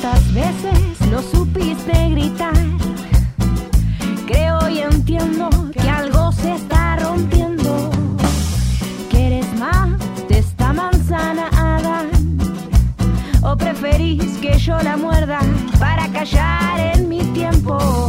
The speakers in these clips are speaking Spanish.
¿Cuántas veces lo supiste gritar? Creo y entiendo que algo se está rompiendo. ¿Quieres más de esta manzana, Adán? ¿O preferís que yo la muerda para callar en mi tiempo?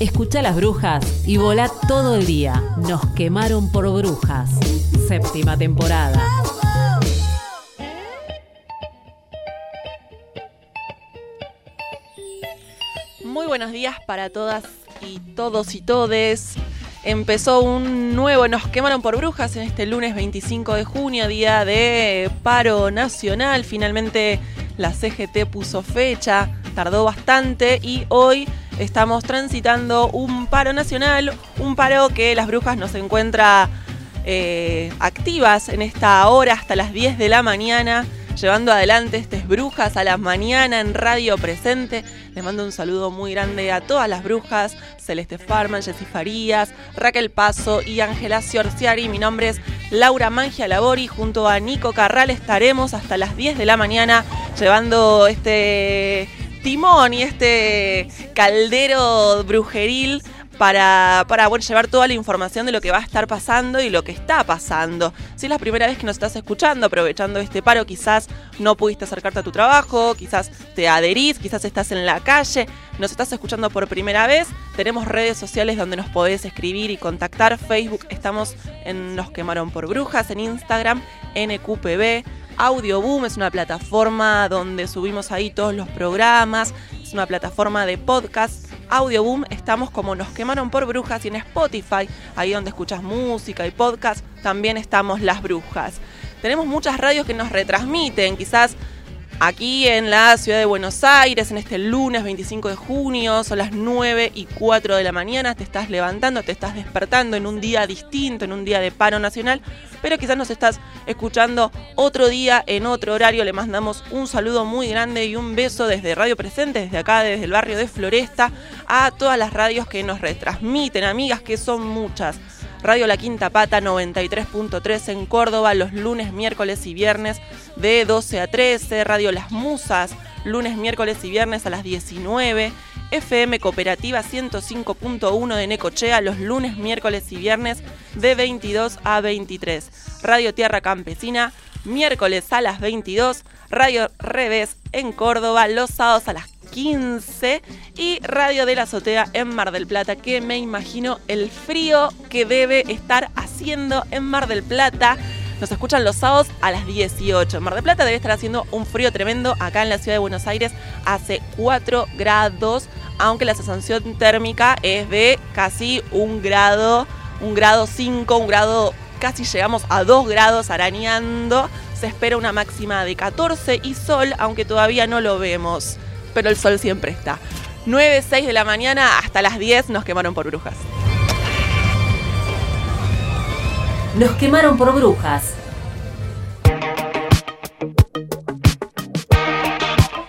Escucha las brujas y volá todo el día. Nos quemaron por brujas. Séptima temporada. Muy buenos días para todas y todos y todes. Empezó un nuevo Nos quemaron por brujas en este lunes 25 de junio, día de paro nacional. Finalmente la CGT puso fecha, tardó bastante y hoy estamos transitando un paro nacional, un paro que las brujas nos encuentra eh, activas en esta hora hasta las 10 de la mañana, llevando adelante estas brujas a la mañana en Radio Presente. Les mando un saludo muy grande a todas las brujas, Celeste Farman, Jessy Farías, Raquel Paso y Ángela Ciorciari. Mi nombre es Laura Mangia Labori, junto a Nico Carral estaremos hasta las 10 de la mañana llevando este timón y este caldero brujeril para, para bueno, llevar toda la información de lo que va a estar pasando y lo que está pasando. Si es la primera vez que nos estás escuchando, aprovechando este paro, quizás no pudiste acercarte a tu trabajo, quizás te adherís, quizás estás en la calle, nos estás escuchando por primera vez, tenemos redes sociales donde nos podés escribir y contactar. Facebook, estamos en Nos Quemaron por Brujas, en Instagram, NQPB. Audio Boom es una plataforma donde subimos ahí todos los programas, es una plataforma de podcast. Audio Boom estamos como Nos quemaron por brujas y en Spotify, ahí donde escuchas música y podcast, también estamos Las Brujas. Tenemos muchas radios que nos retransmiten, quizás aquí en la ciudad de Buenos Aires, en este lunes 25 de junio, son las 9 y 4 de la mañana, te estás levantando, te estás despertando en un día distinto, en un día de paro nacional, pero quizás nos estás escuchando otro día, en otro horario, le mandamos un saludo muy grande y un beso desde Radio Presente, desde acá, desde el barrio de Floresta, a todas las radios que nos retransmiten, amigas, que son muchas. Radio La Quinta Pata 93.3 en Córdoba los lunes, miércoles y viernes de 12 a 13. Radio Las Musas lunes, miércoles y viernes a las 19. FM Cooperativa 105.1 de Necochea los lunes, miércoles y viernes de 22 a 23. Radio Tierra Campesina miércoles a las 22. Radio Revés en Córdoba los sábados a las 15 y Radio de la Azotea en Mar del Plata, que me imagino el frío que debe estar haciendo en Mar del Plata. Nos escuchan los sábados a las 18. En Mar del Plata debe estar haciendo un frío tremendo. Acá en la ciudad de Buenos Aires hace 4 grados, aunque la sensación térmica es de casi un grado, un grado 5, un grado, casi llegamos a 2 grados arañando. Se espera una máxima de 14 y sol, aunque todavía no lo vemos. Pero el sol siempre está. 9, 6 de la mañana hasta las 10 nos quemaron por brujas. Nos quemaron por brujas.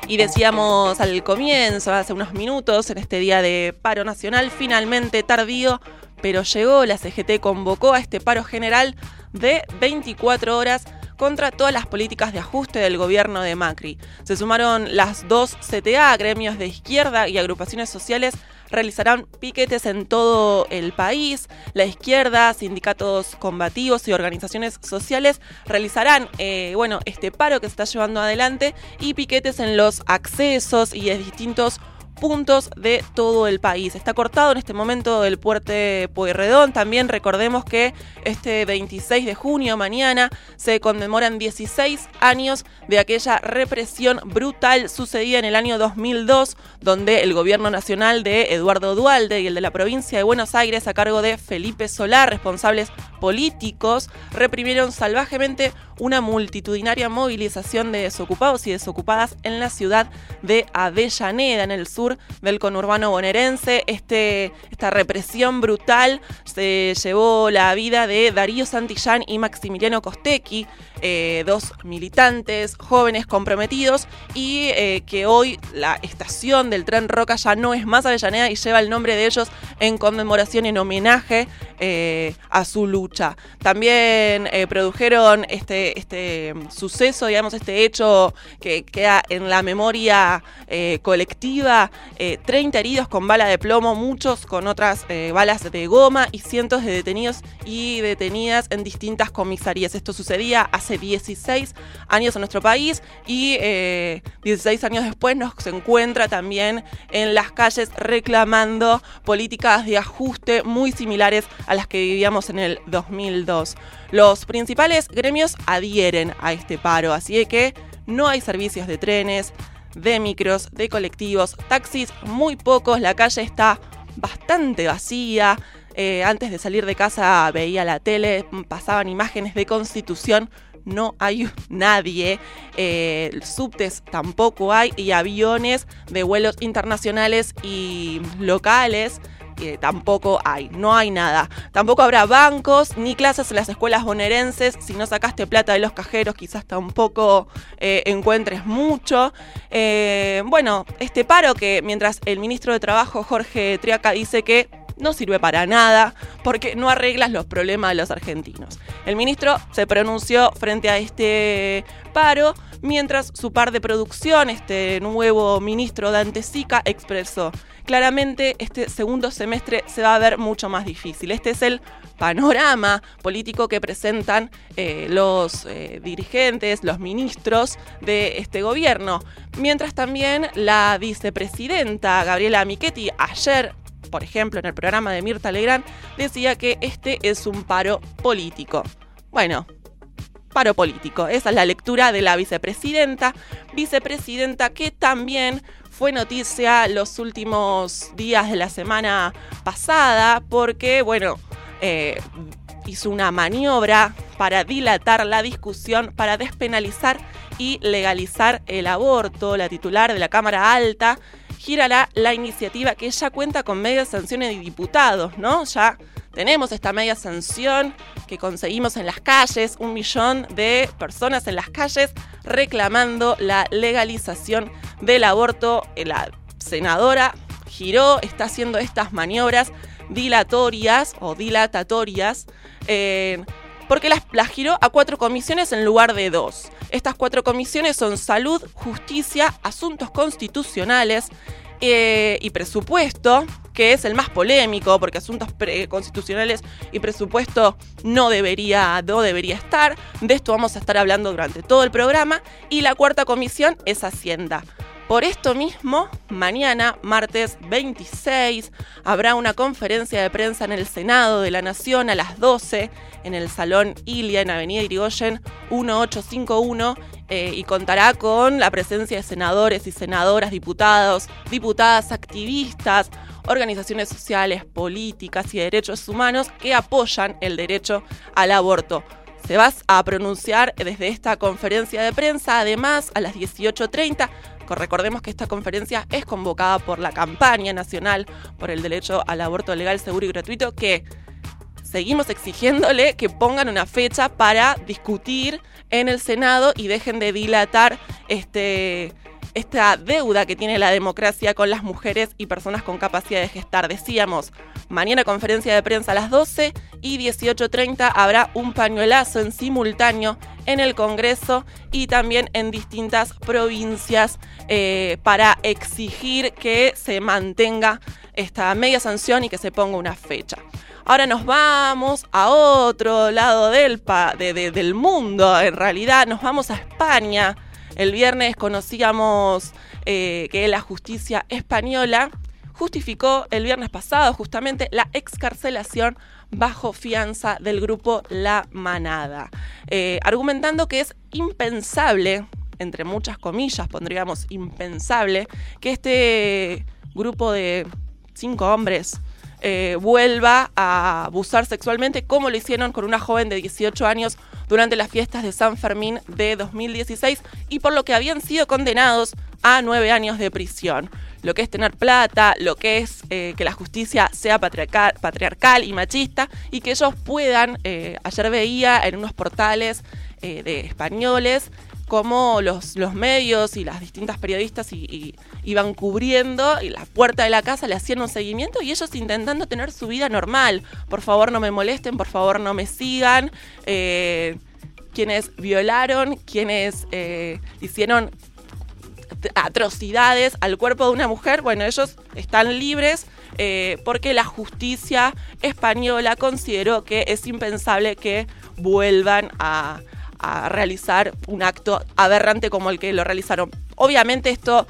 Y decíamos al comienzo, hace unos minutos, en este día de paro nacional, finalmente tardío, pero llegó, la CGT convocó a este paro general de 24 horas contra todas las políticas de ajuste del gobierno de Macri. Se sumaron las dos CTA, gremios de izquierda y agrupaciones sociales realizarán piquetes en todo el país. La izquierda, sindicatos combativos y organizaciones sociales realizarán eh, bueno, este paro que se está llevando adelante y piquetes en los accesos y en distintos puntos de todo el país. Está cortado en este momento el puente Pueyrredón. También recordemos que este 26 de junio, mañana, se conmemoran 16 años de aquella represión brutal sucedida en el año 2002, donde el gobierno nacional de Eduardo Dualde y el de la provincia de Buenos Aires, a cargo de Felipe Solar, responsables políticos, reprimieron salvajemente una multitudinaria movilización de desocupados y desocupadas en la ciudad de Avellaneda, en el sur del conurbano bonaerense. Este, esta represión brutal se llevó la vida de Darío Santillán y Maximiliano Costecchi, eh, dos militantes jóvenes comprometidos y eh, que hoy la estación del tren Roca ya no es más Avellaneda y lleva el nombre de ellos en conmemoración, en homenaje eh, a su lucha. También produjeron este, este suceso, digamos, este hecho que queda en la memoria colectiva, 30 heridos con bala de plomo, muchos con otras balas de goma y cientos de detenidos y detenidas en distintas comisarías. Esto sucedía hace 16 años en nuestro país y 16 eh, años después nos encuentra también en las calles reclamando políticas de ajuste muy similares a las que vivíamos en el 2002. Los principales gremios adhieren a este paro, así que no hay servicios de trenes, de micros, de colectivos, taxis, muy pocos, la calle está bastante vacía. Eh, antes de salir de casa veía la tele, pasaban imágenes de constitución no hay nadie, eh, subtes tampoco hay y aviones de vuelos internacionales y locales. Eh, tampoco hay, no hay nada. Tampoco habrá bancos ni clases en las escuelas bonaerenses. Si no sacaste plata de los cajeros, quizás tampoco eh, encuentres mucho. bueno, este paro que mientras el ministro de Trabajo, Jorge Triaca, dice que no sirve para nada porque no arreglas los problemas de los argentinos. El ministro se pronunció frente a este paro, mientras su par de producción, este nuevo ministro Dante Sica, expresó claramente este segundo semestre se va a ver mucho más difícil. Este es el panorama político que presentan eh, los eh, dirigentes, los ministros de este gobierno. Mientras también la vicepresidenta Gabriela Michetti ayer por ejemplo, en el programa de Mirta Legrand, decía que este es un paro político. Bueno, paro político. Esa es la lectura de la vicepresidenta. Vicepresidenta que también fue noticia los últimos días de la semana pasada porque, bueno, eh, hizo una maniobra para dilatar la discusión, para despenalizar y legalizar el aborto. La titular de la Cámara Alta girará la iniciativa que ya cuenta con media sanciones de diputados, ¿no? Ya tenemos esta media sanción que conseguimos en las calles, un millón de personas en las calles reclamando la legalización del aborto. La senadora giró, está haciendo estas maniobras dilatorias o dilatatorias. Eh, porque las, giró a cuatro comisiones en lugar de dos. Estas cuatro comisiones son salud, justicia, asuntos constitucionales eh, y presupuesto, que es el más polémico, porque asuntos pre- constitucionales y presupuesto no debería, no debería estar. De esto vamos a estar hablando durante todo el programa. Y la cuarta comisión es Hacienda. Por esto mismo, mañana, martes 26, habrá una conferencia de prensa en el Senado de la Nación a las 12 en el Salón Ilia en Avenida Irigoyen 1851 eh, y contará con la presencia de senadores y senadoras, diputados, diputadas, activistas, organizaciones sociales, políticas y de derechos humanos que apoyan el derecho al aborto. Se va a pronunciar desde esta conferencia de prensa, además, a las 18.30. Recordemos que esta conferencia es convocada por la campaña nacional por el derecho al aborto legal, seguro y gratuito, que seguimos exigiéndole que pongan una fecha para discutir en el Senado y dejen de dilatar este, esta deuda que tiene la democracia con las mujeres y personas con capacidad de gestar. Decíamos, mañana conferencia de prensa a las 12 y 18.30 habrá un pañuelazo en simultáneo en el Congreso y también en distintas provincias eh, para exigir que se mantenga esta media sanción y que se ponga una fecha. Ahora nos vamos a otro lado del, pa- de- de- del mundo, en realidad nos vamos a España. El viernes conocíamos eh, que la justicia española justificó el viernes pasado justamente la excarcelación bajo fianza del grupo La Manada, eh, argumentando que es impensable, entre muchas comillas pondríamos impensable, que este grupo de cinco hombres eh, vuelva a abusar sexualmente como lo hicieron con una joven de 18 años durante las fiestas de San Fermín de 2016 y por lo que habían sido condenados a nueve años de prisión. Lo que es tener plata, lo que es eh, que la justicia sea patriarcal, y machista y que ellos puedan, eh, ayer veía en unos portales de españoles, cómo los, los medios y las distintas periodistas y, iban cubriendo y la puerta de la casa le hacían un seguimiento y ellos intentando tener su vida normal. Por favor no me molesten, por favor no me sigan. Eh, quienes violaron, quienes eh, hicieron atrocidades al cuerpo de una mujer, bueno, ellos están libres eh, porque la justicia española consideró que es impensable que vuelvan a, a realizar un acto aberrante como el que lo realizaron. Obviamente esto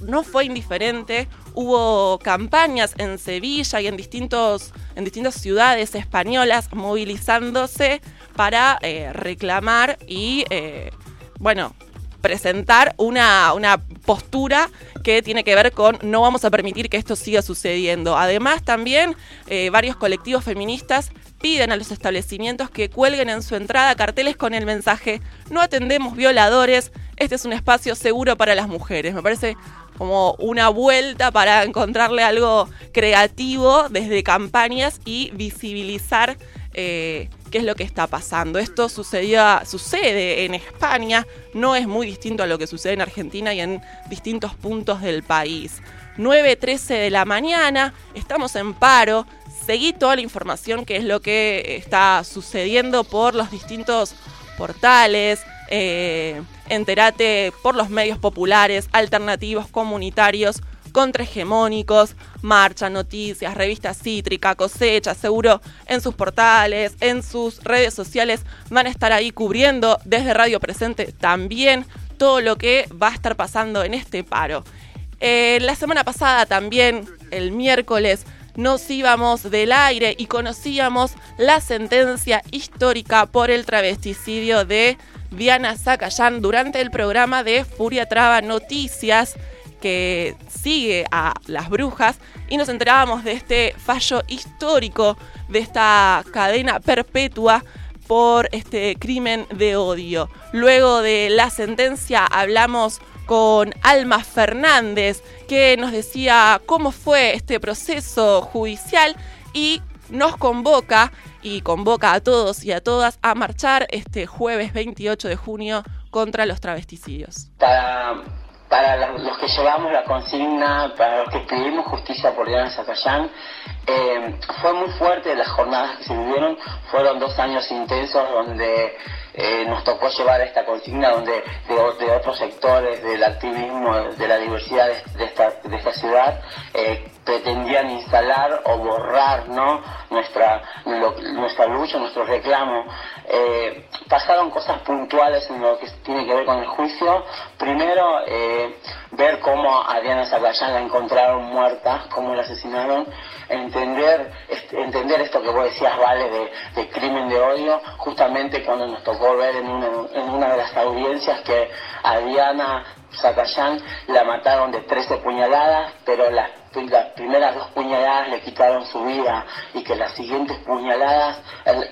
no fue indiferente, hubo campañas en Sevilla y en, distintos, en distintas ciudades españolas movilizándose para eh, reclamar y, eh, bueno, presentar una, una postura que tiene que ver con no vamos a permitir que esto siga sucediendo. Además, también eh, varios colectivos feministas piden a los establecimientos que cuelguen en su entrada carteles con el mensaje no atendemos violadores, este es un espacio seguro para las mujeres. Me parece como una vuelta para encontrarle algo creativo desde campañas y visibilizar eh, qué es lo que está pasando. Esto sucedía, sucede en España, no es muy distinto a lo que sucede en Argentina y en distintos puntos del país. 9.13 de la mañana, estamos en paro, seguí toda la información que es lo que está sucediendo por los distintos portales, eh, entérate por los medios populares, alternativos, comunitarios, contrahegemónicos, marcha, noticias, revista cítrica, cosecha, seguro en sus portales, en sus redes sociales van a estar ahí cubriendo desde Radio Presente también todo lo que va a estar pasando en este paro. Eh, la semana pasada también, el miércoles, nos íbamos del aire y conocíamos la sentencia histórica por el travesticidio de Diana Zacayán durante el programa de Furia Traba Noticias que sigue a las brujas y nos enterábamos de este fallo histórico de esta cadena perpetua por este crimen de odio. Luego de la sentencia hablamos con Alma Fernández, que nos decía cómo fue este proceso judicial y nos convoca y convoca a todos y a todas a marchar este jueves 28 de junio contra los travesticidios. Para los que llevamos la consigna, para los que pedimos justicia por Diana Zacayán, eh, fue muy fuerte las jornadas que se vivieron, fueron dos años intensos donde eh, nos tocó llevar esta consigna donde de, otros sectores del activismo, de la diversidad de, esta, de esta, ciudad, eh, pretendían instalar o borrar ¿no? nuestra, nuestra lucha, nuestro reclamo. Eh, pasaron cosas puntuales en lo que tiene que ver con el juicio. Primero, ver cómo a Diana la encontraron muerta, cómo la asesinaron entender, entender esto que vos decías, Vale, de, crimen de odio, justamente cuando nos tocó ver en una, de las audiencias que a Diana la mataron de 13 puñaladas, pero las, las primeras dos puñaladas le quitaron su vida y que las siguientes puñaladas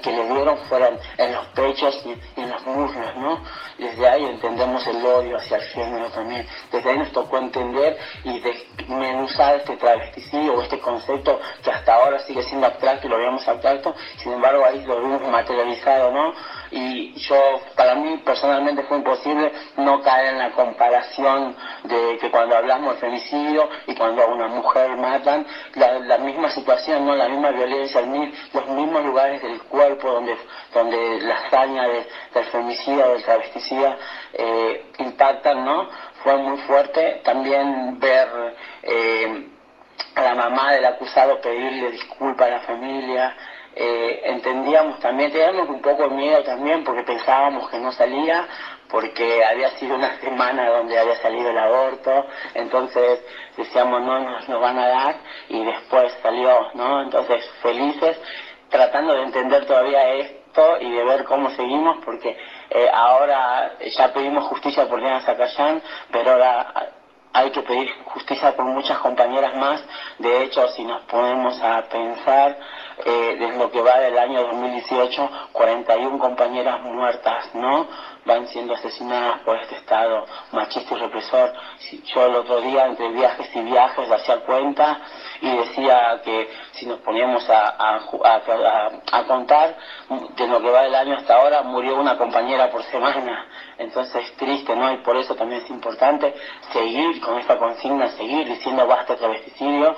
que le dieron fueron en los pechos y, en los muslos, ¿no? Desde ahí entendemos el odio hacia el género también. Desde ahí nos tocó entender y desmenuzar este travesticidio o este concepto que hasta ahora sigue siendo abstracto y lo veíamos abstracto, sin embargo ahí lo vimos materializado, ¿no? Y yo, para mí personalmente fue imposible no caer en la comparación de que cuando hablamos de femicidio y cuando a una mujer matan, la, misma situación, ¿no? La misma violencia, los mismos lugares del cuerpo donde, donde la hazaña del femicidio, del travesticida, eh, impactan, ¿no? Fue muy fuerte también ver eh, a la mamá del acusado pedirle disculpas a la familia, eh, entendíamos también, teníamos un poco de miedo también porque pensábamos que no salía, porque había sido una semana donde había salido el aborto, entonces decíamos no nos, nos van a dar y después salió, ¿no? Entonces felices, tratando de entender todavía esto y de ver cómo seguimos, porque eh, ahora ya pedimos justicia por Diana Zacayán, pero ahora hay que pedir justicia por muchas compañeras más. De hecho, si nos ponemos a pensar, eh, desde lo que va del año 2018, 41 compañeras muertas, ¿no? Van siendo asesinadas por este Estado machista y represor. Yo el otro día, entre viajes y viajes, hacía cuenta y decía que si nos poníamos a, a, contar, de lo que va del año hasta ahora, murió una compañera por semana. Entonces es triste, ¿no? Y por eso también es importante seguir con esta consigna, seguir diciendo basta travesticidio,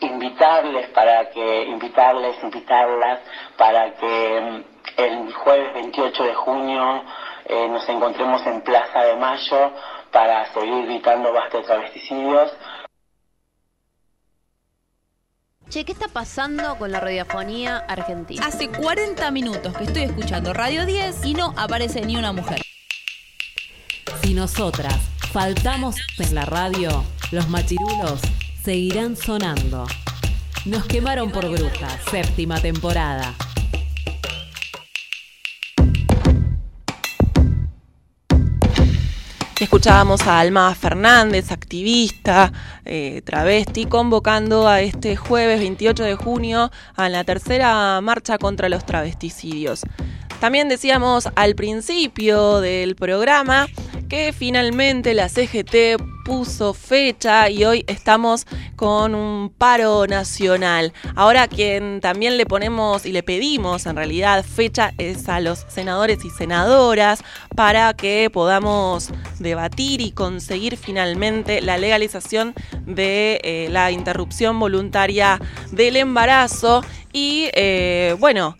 invitarles para que, invitarles, invitarlas para que mm, el jueves 28 de junio eh, nos encontremos en Plaza de Mayo para seguir gritando basta de travesticidios. Che, ¿qué está pasando con la radiofonía argentina? Hace 40 minutos que estoy escuchando Radio 10 y no aparece ni una mujer. Si nosotras faltamos en la radio, los machirulos seguirán sonando. Nos quemaron por brujas, séptima temporada. Escuchábamos a Alma Fernández, activista, eh, travesti, convocando a este jueves 28 de junio a la tercera marcha contra los travesticidios. También decíamos al principio del programa que finalmente la CGT puso fecha y hoy estamos con un paro nacional. Ahora quien también le ponemos y le pedimos en realidad fecha es a los senadores y senadoras para que podamos debatir y conseguir finalmente la legalización de eh, la interrupción voluntaria del embarazo y eh, bueno,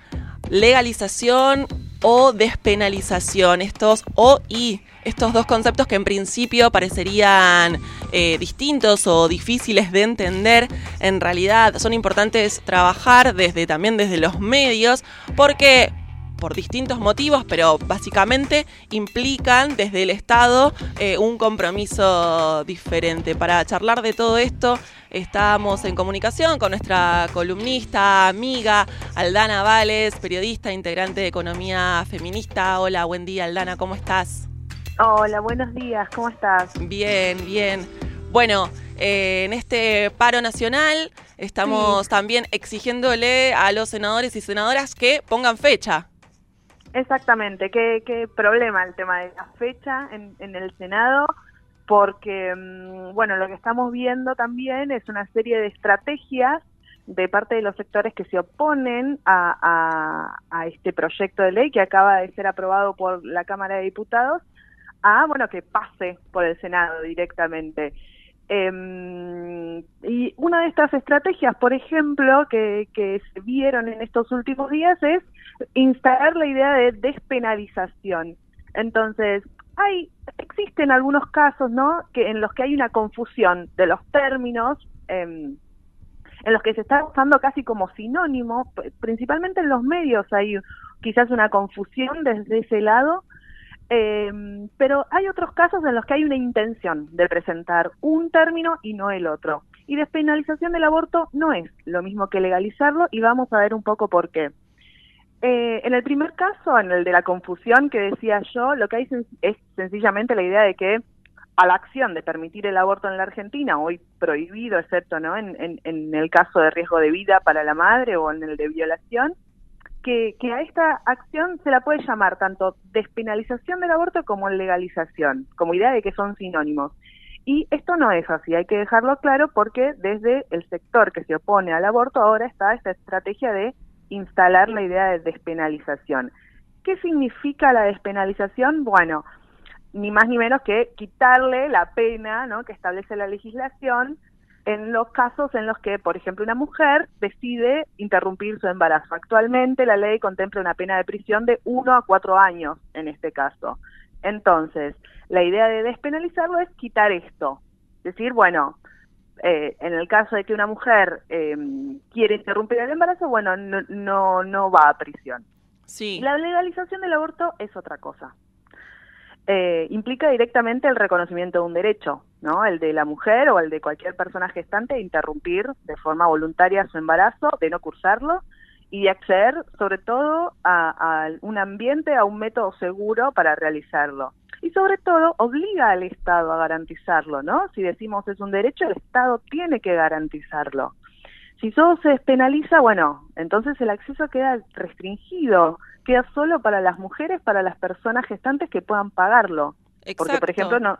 legalización o despenalización, estos o y estos dos conceptos que en principio parecerían eh, distintos o difíciles de entender, en realidad son importantes trabajar desde también desde los medios, porque por distintos motivos, pero básicamente implican desde el Estado eh, un compromiso diferente. Para charlar de todo esto, estamos en comunicación con nuestra columnista, amiga Aldana Vales, periodista, integrante de Economía Feminista. Hola, buen día Aldana, ¿cómo estás? Hola, buenos días, ¿cómo estás? Bien, bien. Bueno, eh, en este paro nacional estamos también exigiéndole a los senadores y senadoras que pongan fecha. Exactamente, qué, qué problema el tema de la fecha en, el Senado, porque, mm, bueno, lo que estamos viendo también es una serie de estrategias de parte de los sectores que se oponen a, a, este proyecto de ley que acaba de ser aprobado por la Cámara de Diputados a, bueno, que pase por el Senado directamente. Em, y una de estas estrategias, por ejemplo, que, que se vieron en estos últimos días es instalar la idea de despenalización. Entonces, hay existen algunos casos, ¿no? Que en los que hay una confusión de los términos, em, en los que se está usando casi como sinónimo, principalmente en los medios hay quizás una confusión desde ese lado eh, pero hay otros casos en los que hay una intención de presentar un término y no el otro. Y despenalización del aborto no es lo mismo que legalizarlo y vamos a ver un poco por qué. Eh, en el primer caso, en el de la confusión que decía yo, lo que hay es sencillamente la idea de que a la acción de permitir el aborto en la Argentina, hoy prohibido, excepto ¿no? en, en el caso de riesgo de vida para la madre o en el de violación, que, a esta acción se la puede llamar tanto despenalización del aborto como legalización, como idea de que son sinónimos. Y esto no es así, hay que dejarlo claro porque desde el sector que se opone al aborto ahora está esta estrategia de instalar la idea de despenalización. ¿Qué significa la despenalización? Bueno, ni más ni menos que quitarle la pena ¿no? que establece la legislación en los casos en los que, por ejemplo, una mujer decide interrumpir su embarazo. Actualmente la ley contempla una pena de prisión de 1 a 4 años en este caso. Entonces, la idea de despenalizarlo es quitar esto. Decir, bueno, eh, en el caso de que una mujer eh, quiere interrumpir el embarazo, bueno, no, no, no va a prisión. Sí. La legalización del aborto es otra cosa. Eh, implica directamente el reconocimiento de un derecho, ¿no? El de la mujer o el de cualquier persona gestante interrumpir de forma voluntaria su embarazo, de no cursarlo y de acceder sobre todo a, un ambiente, a un método seguro para realizarlo. Y sobre todo obliga al Estado a garantizarlo, ¿no? Si decimos es un derecho, el Estado tiene que garantizarlo. Si todo se despenaliza, bueno, entonces el acceso queda restringido queda solo para las mujeres, para las personas gestantes que puedan pagarlo. Porque, por ejemplo, no,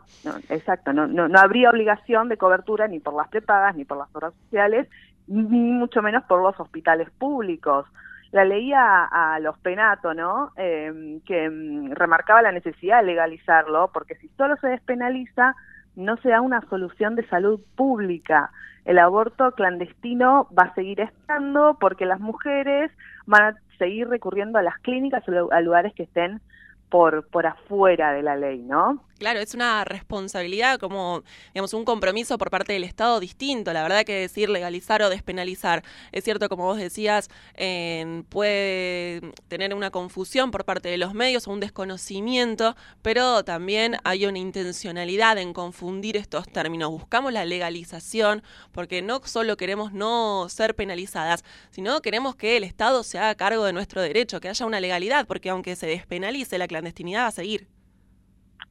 exacto, no, no, no habría obligación de cobertura ni por las prepagas, ni por las obras sociales, ni mucho menos por los hospitales públicos. La leía a, los penatos, ¿no? Eh, que mm, remarcaba la necesidad de legalizarlo, porque si solo se despenaliza, no se da una solución de salud pública. El aborto clandestino va a seguir estando porque las mujeres van a seguir recurriendo a las clínicas o a lugares que estén por, por afuera de la ley, ¿no? Claro, es una responsabilidad como, digamos, un compromiso por parte del Estado distinto. La verdad que decir legalizar o despenalizar, es cierto, como vos decías, puede tener una confusión por parte de los medios o un desconocimiento, pero también hay una intencionalidad en confundir estos términos. Buscamos la legalización porque no solo queremos no ser penalizadas, sino queremos que el Estado se haga cargo de nuestro derecho, que haya una legalidad, porque aunque se despenalice, la clandestinidad va a seguir.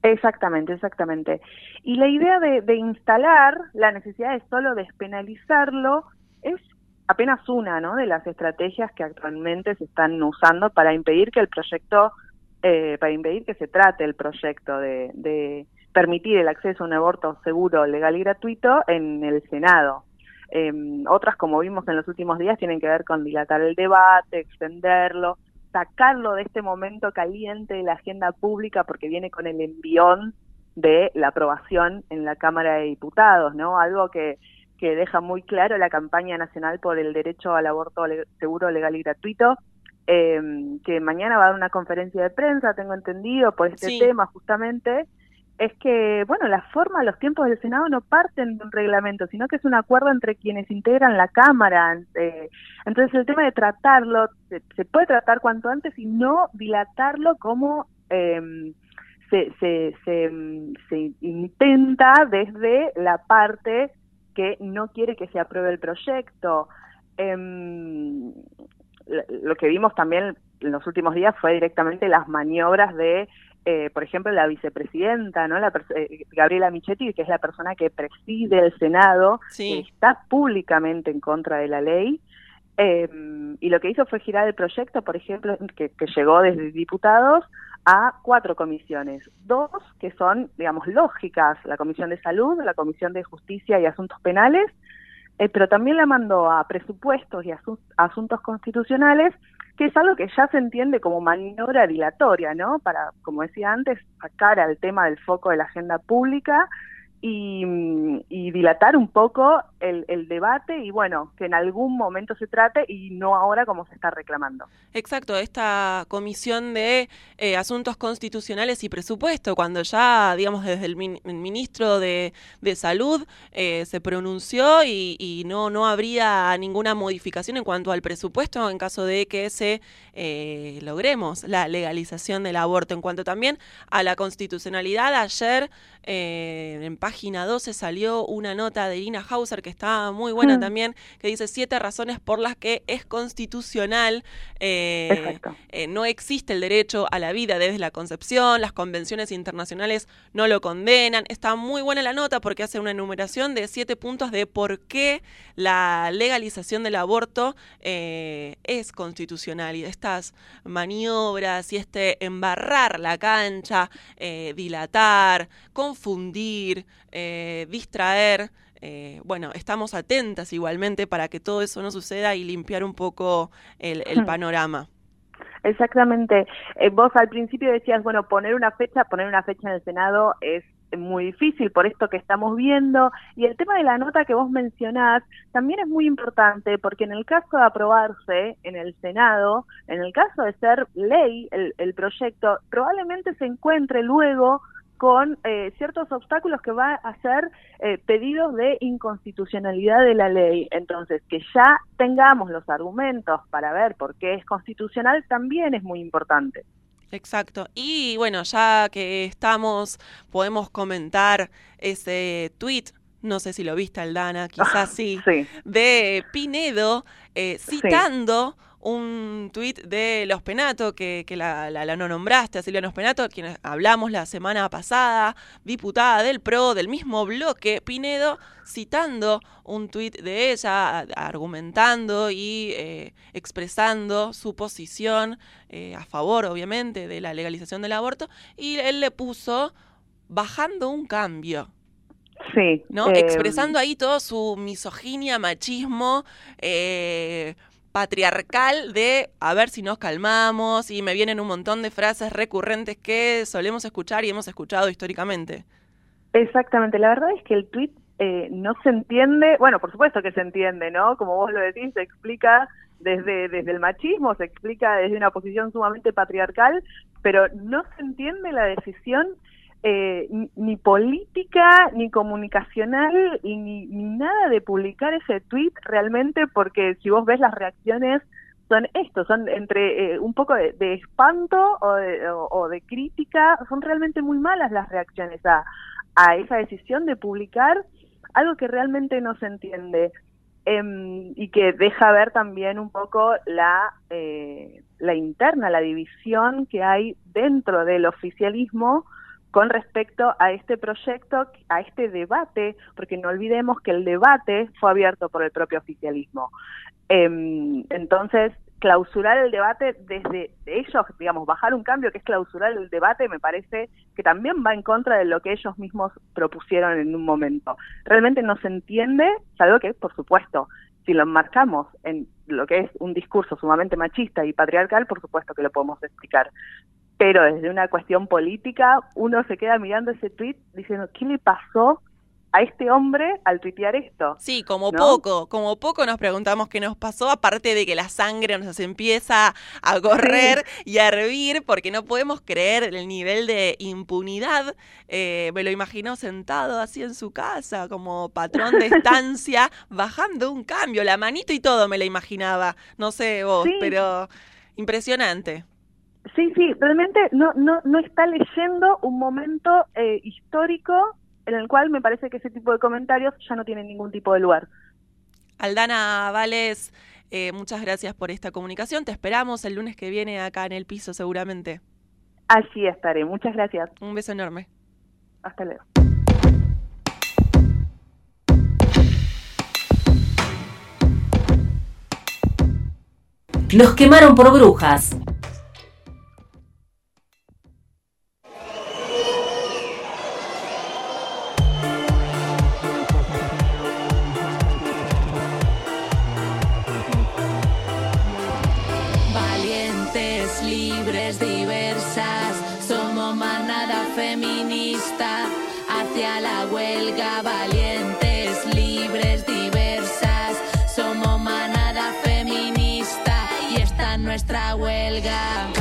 Exactamente, exactamente. Y la idea de, instalar la necesidad de solo despenalizarlo es apenas una ¿no? de las estrategias que actualmente se están usando para impedir que el proyecto, eh, para impedir que se trate el proyecto de, permitir el acceso a un aborto seguro, legal y gratuito en el Senado. Em, otras, como vimos en los últimos días, tienen que ver con dilatar el debate, extenderlo, sacarlo de este momento caliente de la agenda pública porque viene con el envión de la aprobación en la Cámara de Diputados, ¿no? Algo que, que deja muy claro la campaña nacional por el derecho al aborto seguro, legal y gratuito, eh, que mañana va a dar una conferencia de prensa, tengo entendido, por este tema justamente, es que, bueno, la forma, los tiempos del Senado no parten de un reglamento, sino que es un acuerdo entre quienes integran la Cámara. Eh, entonces, el tema de tratarlo, se, puede tratar cuanto antes y no dilatarlo como eh, se, se, se, intenta desde la parte que no quiere que se apruebe el proyecto. Em, lo que vimos también en los últimos días fue directamente las maniobras de eh, por ejemplo, la vicepresidenta, ¿no? La eh, Gabriela Michetti, que es la persona que preside el Senado, está públicamente en contra de la ley. Eh, y lo que hizo fue girar el proyecto, por ejemplo, que, llegó desde diputados a cuatro comisiones. Dos que son, digamos, lógicas, la Comisión de Salud, la Comisión de Justicia y Asuntos Penales, pero también la mandó a presupuestos y asuntos constitucionales que es algo que ya se entiende como maniobra dilatoria, ¿no? Para, como decía antes, sacar al tema del foco de la agenda pública y, y dilatar un poco el, el, debate y bueno, que en algún momento se trate y no ahora como se está reclamando. Exacto, esta comisión de eh, asuntos constitucionales y presupuesto, cuando ya, digamos, desde el, min ministro de, de Salud eh, se pronunció y, y, no, no habría ninguna modificación en cuanto al presupuesto en caso de que se eh, logremos la legalización del aborto. En cuanto también a la constitucionalidad, ayer eh, en página 12 salió una nota de Irina Hauser que está muy buena mm. también, que dice siete razones por las que es constitucional, eh, eh, no existe el derecho a la vida desde la concepción, las convenciones internacionales no lo condenan. Está muy buena la nota porque hace una enumeración de siete puntos de por qué la legalización del aborto eh, es constitucional y estas maniobras y este embarrar la cancha, dilatar, confundir, distraer. Eh, bueno, estamos atentas igualmente para que todo eso no suceda y limpiar un poco el, el panorama. Exactamente. Eh, vos al principio decías, bueno, poner una fecha, poner una fecha en el Senado es muy difícil por esto que estamos viendo y el tema de la nota que vos mencionás también es muy importante porque en el caso de aprobarse en el Senado, en el caso de ser ley el, el proyecto, probablemente se encuentre luego con eh, ciertos obstáculos que va a ser eh, pedidos de inconstitucionalidad de la ley. Entonces, que ya tengamos los argumentos para ver por qué es constitucional también es muy importante. Exacto. Y bueno, ya que estamos, podemos comentar ese tweet no sé si lo viste, Aldana, quizás sí, sí, de Pinedo eh, citando un tuit de Los Penato, que, que la, la, la, no nombraste, a Silvia Los Penato, quien hablamos la semana pasada, diputada del PRO, del mismo bloque, Pinedo, citando un tuit de ella, argumentando y eh, expresando su posición eh, a favor, obviamente, de la legalización del aborto, y él le puso bajando un cambio. Sí. ¿No? Eh, Expresando ahí todo su misoginia, machismo, eh, patriarcal de a ver si nos calmamos y me vienen un montón de frases recurrentes que solemos escuchar y hemos escuchado históricamente. Exactamente, la verdad es que el tweet eh, no se entiende, bueno, por supuesto que se entiende, ¿no? Como vos lo decís, se explica desde, desde el machismo, se explica desde una posición sumamente patriarcal, pero no se entiende la decisión eh, ni política, ni comunicacional, y ni, ni, nada de publicar ese tweet realmente, porque si vos ves las reacciones, son esto, son entre eh, un poco de, espanto o de, o de, crítica, son realmente muy malas las reacciones a, a esa decisión de publicar algo que realmente no se entiende. Eh, y que deja ver también un poco la, eh, la interna, la división que hay dentro del oficialismo con respecto a este proyecto, a este debate, porque no olvidemos que el debate fue abierto por el propio oficialismo. Eh, entonces, clausurar el debate desde ellos, digamos, bajar un cambio que es clausurar el debate, me parece que también va en contra de lo que ellos mismos propusieron en un momento. Realmente no se entiende, salvo que, por supuesto, si lo marcamos en lo que es un discurso sumamente machista y patriarcal, por supuesto que lo podemos explicar pero desde una cuestión política uno se queda mirando ese tweet diciendo, ¿qué le pasó a este hombre al tuitear esto? Sí, como ¿no? poco, como poco nos preguntamos qué nos pasó, aparte de que la sangre nos empieza a correr sí. y a hervir, porque no podemos creer el nivel de impunidad. Eh, me lo imagino sentado así en su casa, como patrón de estancia, bajando un cambio, la manito y todo me lo imaginaba. No sé vos, sí. pero impresionante. Sí, sí, realmente no, no, no está leyendo un momento eh, histórico en el cual me parece que ese tipo de comentarios ya no tienen ningún tipo de lugar. Aldana Vales, eh, muchas gracias por esta comunicación. Te esperamos el lunes que viene acá en el piso seguramente. Así estaré. Muchas gracias. Un beso enorme. Hasta luego. Los quemaron por brujas. salga.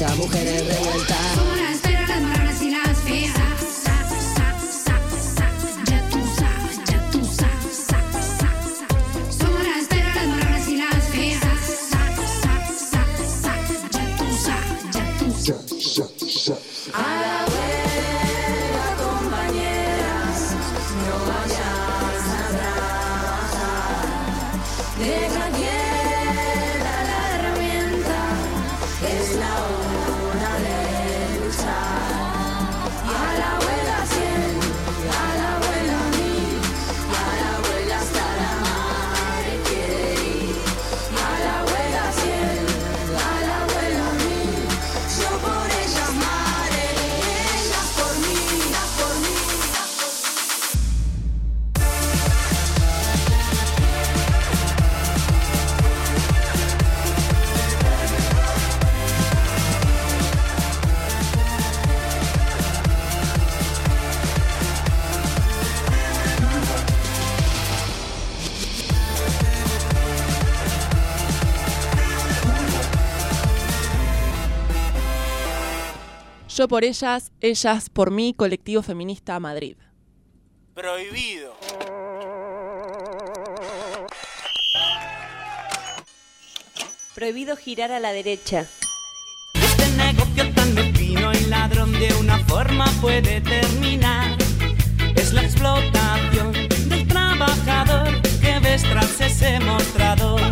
muchas mujeres. Yo por ellas, ellas por mí, colectivo feminista Madrid. Prohibido. Prohibido girar a la derecha. Este negocio tan mezquino y ladrón de una forma puede terminar. Es la explotación del trabajador que ves tras ese mostrador.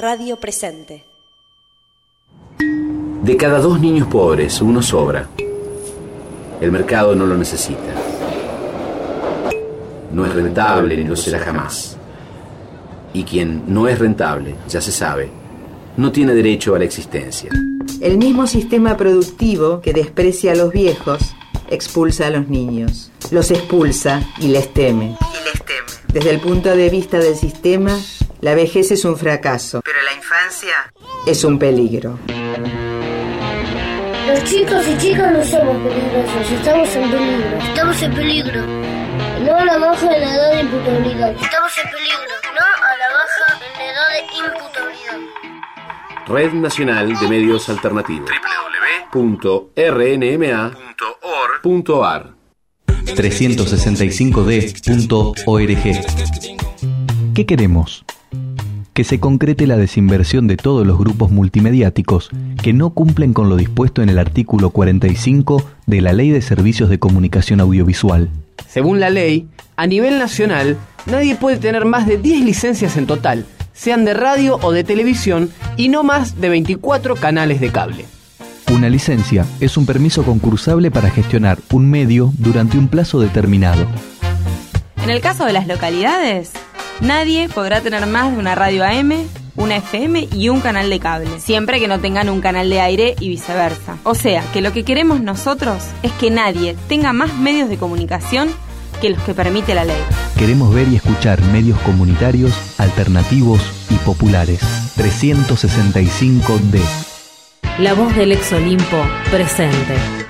Radio Presente. De cada dos niños pobres, uno sobra. El mercado no lo necesita. No es rentable ni lo será jamás. Y quien no es rentable, ya se sabe, no tiene derecho a la existencia. El mismo sistema productivo que desprecia a los viejos expulsa a los niños. Los expulsa y les teme. Desde el punto de vista del sistema, la vejez es un fracaso. Pero la infancia es un peligro. Los chicos y chicas no somos peligrosos, estamos en peligro. Estamos en peligro. No a la baja en la edad de imputabilidad. Estamos en peligro. No a la baja en la edad de imputabilidad. Red Nacional de Medios Alternativos. www.rnma.org.ar 365d.org. ¿Qué queremos? Que se concrete la desinversión de todos los grupos multimediáticos que no cumplen con lo dispuesto en el artículo 45 de la Ley de Servicios de Comunicación Audiovisual. Según la ley, a nivel nacional, nadie puede tener más de 10 licencias en total, sean de radio o de televisión, y no más de 24 canales de cable. Una licencia es un permiso concursable para gestionar un medio durante un plazo determinado. En el caso de las localidades, nadie podrá tener más de una radio AM, una FM y un canal de cable, siempre que no tengan un canal de aire y viceversa. O sea, que lo que queremos nosotros es que nadie tenga más medios de comunicación que los que permite la ley. Queremos ver y escuchar medios comunitarios, alternativos y populares. 365D. La voz del ex Olimpo presente.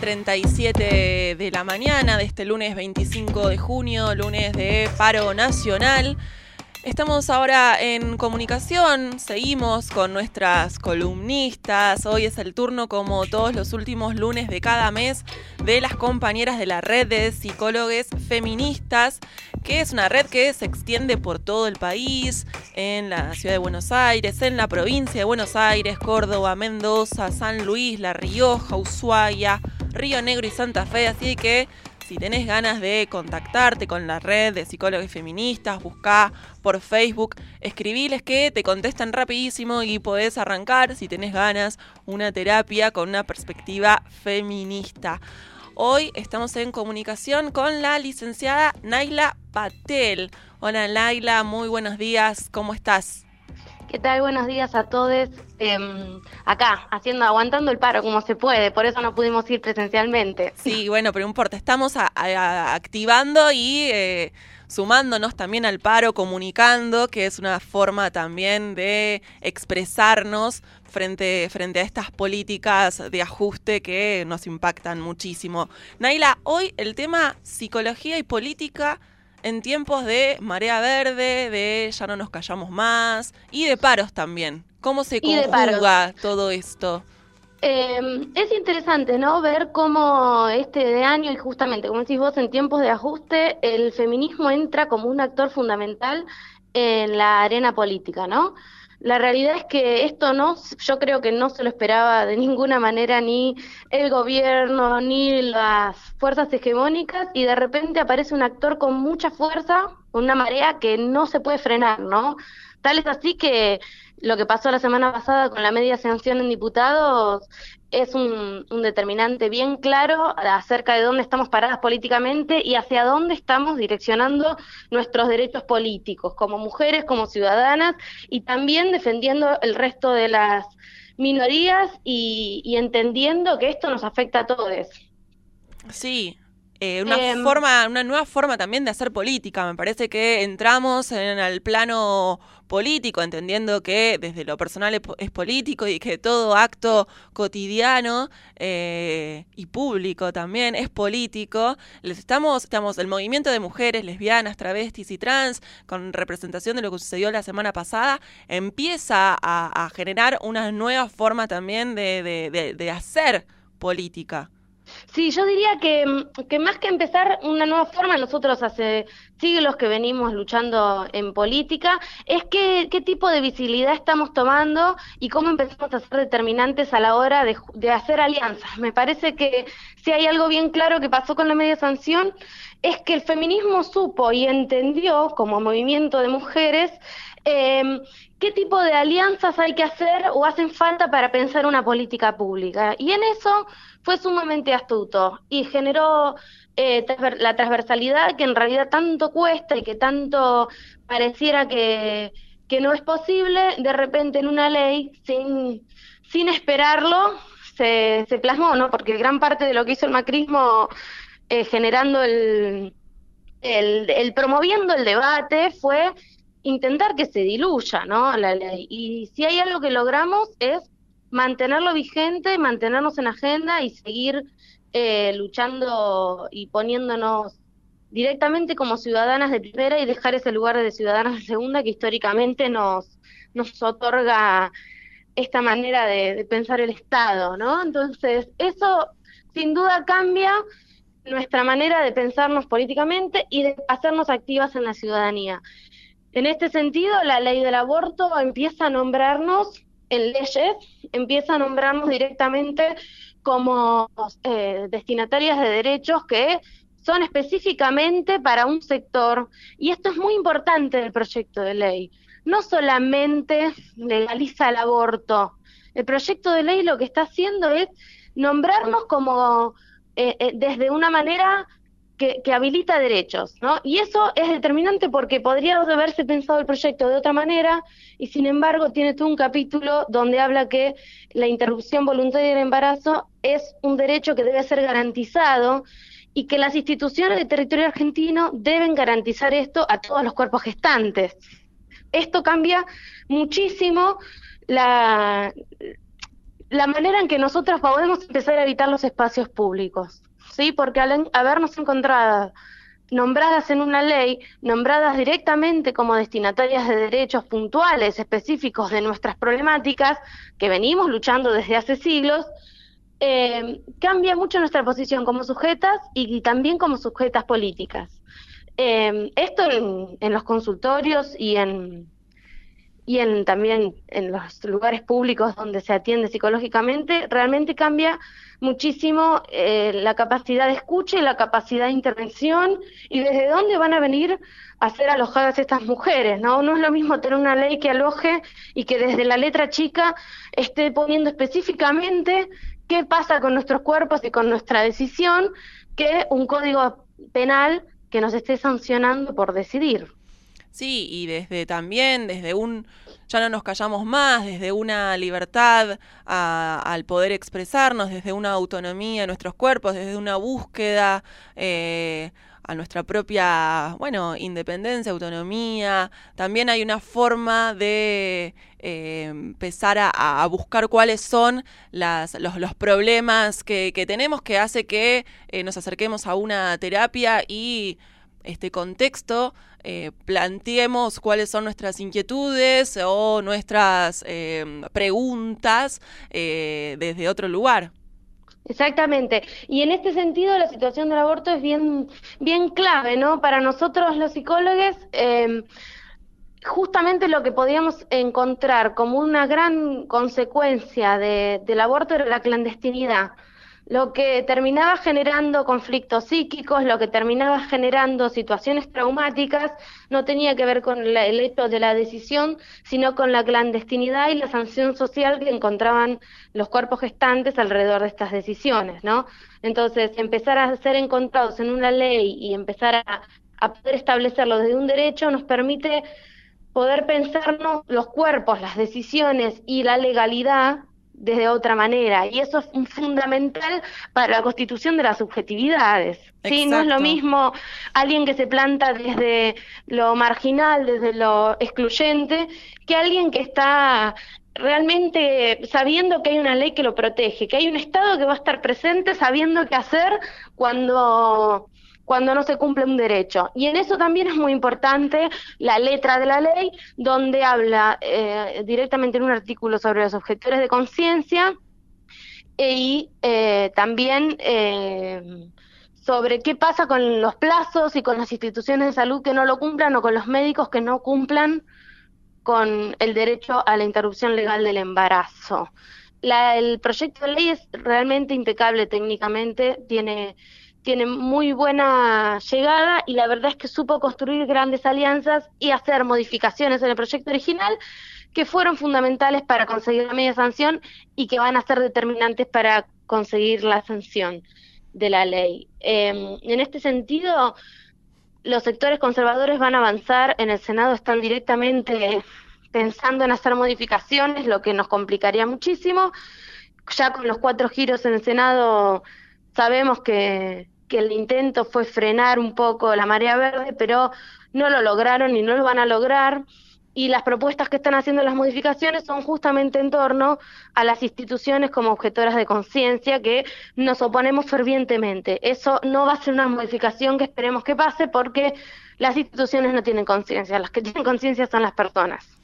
9.37 de la mañana de este lunes 25 de junio, lunes de paro nacional. Estamos ahora en comunicación, seguimos con nuestras columnistas. Hoy es el turno, como todos los últimos lunes de cada mes, de las compañeras de la red de psicólogos feministas, que es una red que se extiende por todo el país, en la ciudad de Buenos Aires, en la provincia de Buenos Aires, Córdoba, Mendoza, San Luis, La Rioja, Ushuaia, Río Negro y Santa Fe. Así que si tenés ganas de contactarte con la red de psicólogos feministas, buscá por Facebook, escribiles que te contestan rapidísimo y podés arrancar, si tenés ganas, una terapia con una perspectiva feminista. Hoy estamos en comunicación con la licenciada Naila Patel. Hola Naila, muy buenos días, ¿cómo estás? ¿Qué tal? Buenos días a todos. Em, acá, haciendo, aguantando el paro como se puede, por eso no pudimos ir presencialmente. Sí, bueno, pero no importa, estamos a- a- activando y eh, sumándonos también al paro, comunicando, que es una forma también de expresarnos frente, frente a estas políticas de ajuste que nos impactan muchísimo. Naila, hoy el tema psicología y política en tiempos de marea verde, de ya no nos callamos más y de paros también. ¿Cómo se conjuga todo esto? Eh, es interesante, ¿no? Ver cómo este de año, y justamente, como decís vos, en tiempos de ajuste, el feminismo entra como un actor fundamental en la arena política, ¿no? La realidad es que esto no, yo creo que no se lo esperaba de ninguna manera ni el gobierno ni las fuerzas hegemónicas y de repente aparece un actor con mucha fuerza, una marea que no se puede frenar, ¿no? Tal es así que lo que pasó la semana pasada con la media sanción en diputados es un, un determinante bien claro acerca de dónde estamos paradas políticamente y hacia dónde estamos direccionando nuestros derechos políticos, como mujeres, como ciudadanas, y también defendiendo el resto de las minorías y, y entendiendo que esto nos afecta a todos. Sí, eh, una Em, forma, una nueva forma también de hacer política. Me parece que entramos en el plano político, entendiendo que desde lo personal es, es político y que todo acto cotidiano eh, y público también es político. Les estamos, estamos, el movimiento de mujeres, lesbianas, travestis y trans, con representación de lo que sucedió la semana pasada, empieza a, generar una nueva forma también de, de- de- hacer política. Sí, yo diría que, que más que empezar una nueva forma, nosotros hace siglos que venimos luchando en política, es que, qué tipo de visibilidad estamos tomando y cómo empezamos a ser determinantes a la hora de, de hacer alianzas. Me parece que si hay algo bien claro que pasó con la media sanción, es que el feminismo supo y entendió como movimiento de mujeres eh, qué tipo de alianzas hay que hacer o hacen falta para pensar una política pública. Y en eso fue sumamente astuto y generó eh, la transversalidad que en realidad tanto cuesta y que tanto pareciera que, no es posible, de repente en una ley, sin, sin esperarlo, se, plasmó, ¿no? Porque gran parte de lo que hizo el macrismo eh, generando el promoviendo el debate fue intentar que se diluya, ¿no? La ley. Y si hay algo que logramos es mantenerlo vigente, mantenernos en agenda y seguir eh, luchando y poniéndonos directamente como ciudadanas de primera y dejar ese lugar de ciudadanas de segunda que históricamente nos, nos otorga esta manera de, pensar el Estado, ¿no? Entonces, eso sin duda cambia nuestra manera de pensarnos políticamente y de hacernos activas en la ciudadanía. En este sentido, la ley del aborto empieza a nombrarnos en leyes, empieza a nombrarnos directamente como eh, destinatarias de derechos que son específicamente para un sector, y esto es muy importante del proyecto de ley. No solamente legaliza el aborto, el proyecto de ley lo que está haciendo es nombrarnos como eh, eh, desde una manera que, que habilita derechos, ¿no? Y eso es determinante porque podría haberse pensado el proyecto de otra manera y sin embargo tiene todo un capítulo donde habla que la interrupción voluntaria del embarazo es un derecho que debe ser garantizado y que las instituciones del territorio argentino deben garantizar esto a todos los cuerpos gestantes. Esto cambia muchísimo la, la manera en que nosotros podemos empezar a evitar los espacios públicos, ¿sí? Porque al habernos encontrado nombradas en una ley, nombradas directamente como destinatarias de derechos puntuales, específicos de nuestras problemáticas, que venimos luchando desde hace siglos, eh, cambia mucho nuestra posición como sujetas y, también como sujetas políticas. Eh, esto en, en los consultorios y en y en también en los lugares públicos donde se atiende psicológicamente, realmente cambia muchísimo eh, la capacidad de escucha y la capacidad de intervención y desde dónde van a venir a ser alojadas estas mujeres, ¿no? No es lo mismo tener una ley que aloje y que desde la letra chica esté poniendo específicamente qué pasa con nuestros cuerpos y con nuestra decisión que un código penal que nos esté sancionando por decidir. Sí, y desde también, desde un, ya no nos callamos más, desde una libertad a- al poder expresarnos, desde una autonomía de nuestros cuerpos, desde una búsqueda eh, a nuestra propia, bueno, independencia, autonomía. También hay una forma de eh, empezar a, a buscar cuáles son las, los, los problemas que, que tenemos que hace que eh, nos acerquemos a una terapia y este contexto eh, planteemos cuáles son nuestras inquietudes o nuestras eh, preguntas eh, desde otro lugar. Exactamente. Y en este sentido la situación del aborto es bien, bien clave, ¿no? Para nosotros los psicólogos, eh, justamente lo que podíamos encontrar como una gran consecuencia de- del aborto era la clandestinidad. Lo que terminaba generando conflictos psíquicos, lo que terminaba generando situaciones traumáticas, no tenía que ver con el hecho de la decisión, sino con la clandestinidad y la sanción social que encontraban los cuerpos gestantes alrededor de estas decisiones, ¿no? Entonces, empezar a ser encontrados en una ley y empezar a, a poder establecerlo desde un derecho nos permite poder pensarnos los cuerpos, las decisiones y la legalidad desde otra manera. Y eso es un fundamental para la constitución de las subjetividades. ¿sí? No es lo mismo alguien que se planta desde lo marginal, desde lo excluyente, que alguien que está realmente sabiendo que hay una ley que lo protege, que hay un Estado que va a estar presente sabiendo qué hacer cuando cuando no se cumple un derecho. Y en eso también es muy importante la letra de la ley, donde habla eh, directamente en un artículo sobre los objetores de conciencia y eh, también eh, sobre qué pasa con los plazos y con las instituciones de salud que no lo cumplan o con los médicos que no cumplan con el derecho a la interrupción legal del embarazo. La- el proyecto de ley es realmente impecable técnicamente, tiene, tiene muy buena llegada y la verdad es que supo construir grandes alianzas y hacer modificaciones en el proyecto original que fueron fundamentales para conseguir la media sanción y que van a ser determinantes para conseguir la sanción de la ley. Eh, en este sentido, los sectores conservadores van a avanzar, en el Senado están directamente pensando en hacer modificaciones, lo que nos complicaría muchísimo. Ya con los cuatro giros en el Senado sabemos que, que el intento fue frenar un poco la marea verde, pero no lo lograron y no lo van a lograr. Y las propuestas que están haciendo las modificaciones son justamente en torno a las instituciones como objetoras de conciencia que nos oponemos fervientemente. Eso no va a ser una modificación que esperemos que pase porque las instituciones no tienen conciencia, las que tienen conciencia son las personas.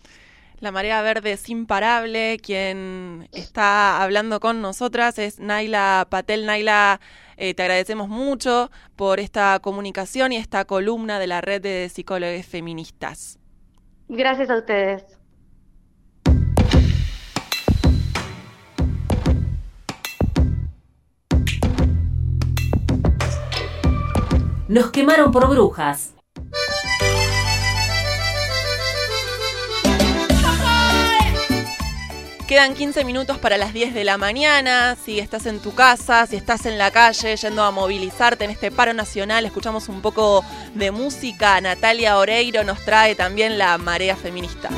La marea verde es imparable. Quien está hablando con nosotras es Naila Patel. Naila, eh, te agradecemos mucho por esta comunicación y esta columna de la red de psicólogos feministas. Gracias a ustedes. Nos quemaron por brujas. Quedan 15 minutos para las 10 de la mañana. Si estás en tu casa, si estás en la calle yendo a movilizarte en este paro nacional, escuchamos un poco de música. Natalia Oreiro nos trae también la marea feminista.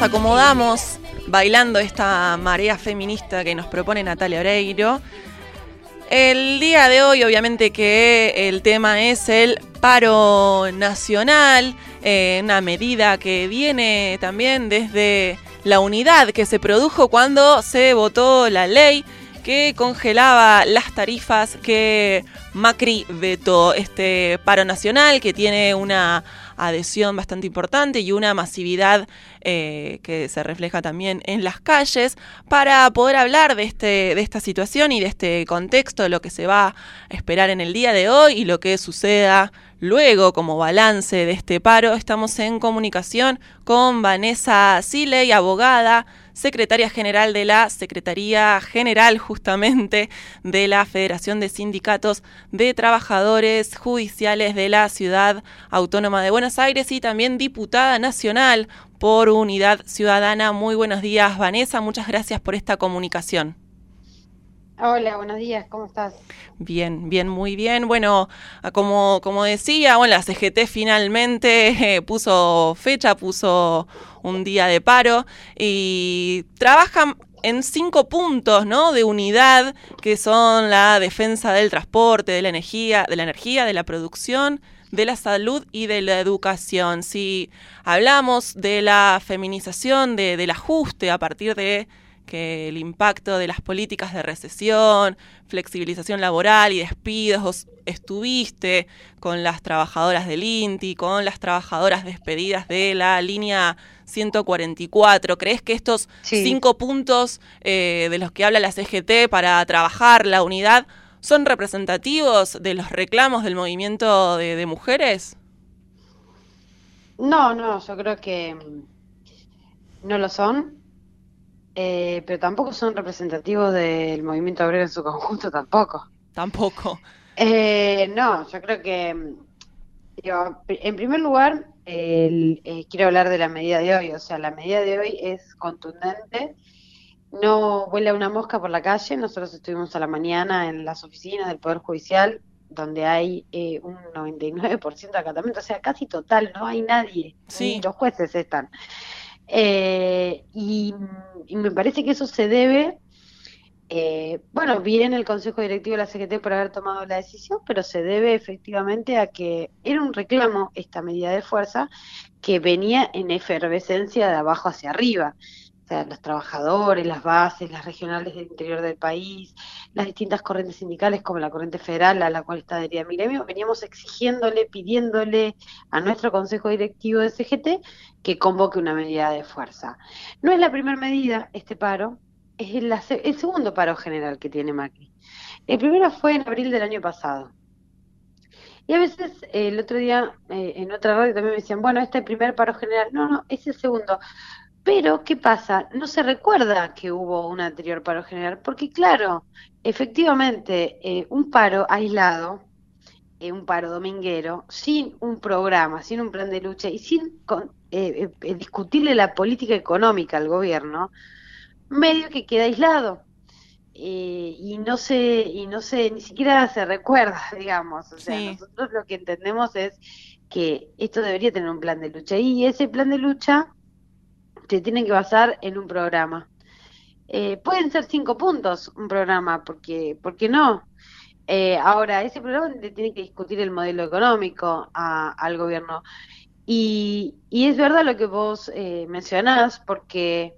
Acomodamos bailando esta marea feminista que nos propone Natalia Oreiro, el día de hoy obviamente que el tema es el paro nacional, eh, una medida que viene también desde la unidad que se produjo cuando se votó la ley que congelaba las tarifas que Macri vetó. Este paro nacional que tiene una adhesión bastante importante y una masividad eh, que se refleja también en las calles para poder hablar de, este, de esta situación y de este contexto, de lo que se va a esperar en el día de hoy y lo que suceda luego como balance de este paro. Estamos en comunicación con Vanessa Siley, abogada, secretaria general de la Secretaría General justamente de la Federación de Sindicatos de Trabajadores Judiciales de la Ciudad Autónoma de Buenos Aires y también diputada nacional por Unidad Ciudadana. Muy buenos días, Vanessa. Muchas gracias por esta comunicación. Hola, buenos días, ¿cómo estás? Bien, bien, muy bien. Bueno, como, como decía, bueno, la CGT finalmente eh, puso fecha, puso un día de paro y trabajan en cinco puntos, ¿no? De unidad, que son la defensa del transporte, de la energía, de la energía, de la producción, de la salud y de la educación. Si hablamos de la feminización, de, del ajuste a partir de que el impacto de las políticas de recesión, flexibilización laboral y despidos, vos estuviste con las trabajadoras del INTI, con las trabajadoras despedidas de la línea 144. ¿Crees que estos Sí. cinco puntos eh, de los que habla la CGT para trabajar la unidad son representativos de los reclamos del movimiento de, de mujeres? No, no, yo creo que mm, no lo son, eh, pero tampoco son representativos del movimiento obrero en su conjunto, tampoco. Tampoco. Eh, no, yo creo que, mm, digo, en primer lugar, el- eh, quiero hablar de la medida de hoy, o sea, la medida de hoy es contundente, no vuela una mosca por la calle, nosotros estuvimos a la mañana en las oficinas del Poder Judicial, donde hay eh, un 99% de acatamiento, o sea, casi total, no hay nadie, Sí. ni los jueces están. Eh, y, me parece que eso se debe, eh, bueno, bien el Consejo Directivo de la CGT por haber tomado la decisión, pero se debe efectivamente a que era un reclamo esta medida de fuerza que venía en efervescencia de abajo hacia arriba. O sea, los trabajadores, las bases, las regionales del interior del país, las distintas corrientes sindicales como la corriente federal a la cual está adherida mi veníamos exigiéndole, pidiéndole a nuestro Consejo Directivo de CGT que convoque una medida de fuerza. No es la primera medida, este paro, es el, el segundo paro general que tiene Macri. El primero fue en abril del año pasado. Y a veces el otro día eh, en otra radio también me decían, bueno, este primer paro general. No, no, es el segundo. Pero, ¿qué pasa? No se recuerda que hubo un anterior paro general, porque claro, efectivamente, eh, un paro aislado, eh, un paro dominguero, sin un programa, sin un plan de lucha y sin con- eh, eh, discutirle la política económica al gobierno, medio que queda aislado. Eh, y no se, y no se, ni siquiera se recuerda, digamos. O sea, Sí. nosotros lo que entendemos es que esto debería tener un plan de lucha. Y ese plan de lucha se tiene que basar en un programa. Eh, pueden ser cinco puntos un programa, porque, ¿por qué no? Eh, ahora, ese programa le tiene que discutir el modelo económico al gobierno. Y, y es verdad lo que vos eh, mencionás, porque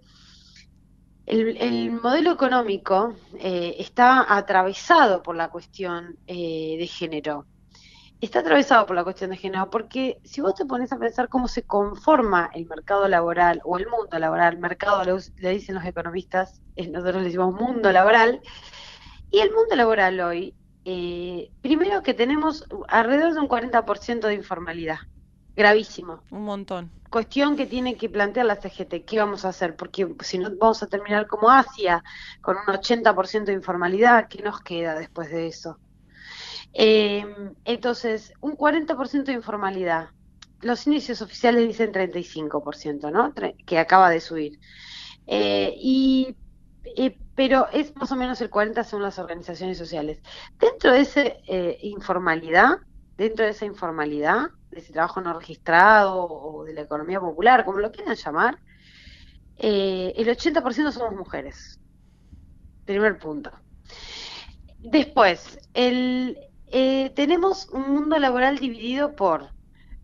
el, el modelo económico eh, está atravesado por la cuestión eh, de género. Está atravesado por la cuestión de género, porque si vos te pones a pensar cómo se conforma el mercado laboral o el mundo laboral, mercado le, dicen los economistas, eh, nosotros le decimos mundo laboral, y el mundo laboral hoy, eh, primero que tenemos alrededor de un 40% de informalidad, gravísimo. Un montón. Cuestión que tiene que plantear la CGT, ¿qué vamos a hacer? Porque si no vamos a terminar como Asia, con un 80% de informalidad, ¿qué nos queda después de eso? Eh, entonces, un 40% de informalidad. Los índices oficiales dicen 35%, ¿no? Que acaba de subir. Eh, y, eh, pero es más o menos el 40% según las organizaciones sociales. Dentro de esa informalidad, dentro de esa informalidad, de ese trabajo no registrado o de la economía popular, como lo quieran llamar, el 80% somos mujeres. Primer punto. Después, el, eh, tenemos un mundo laboral dividido por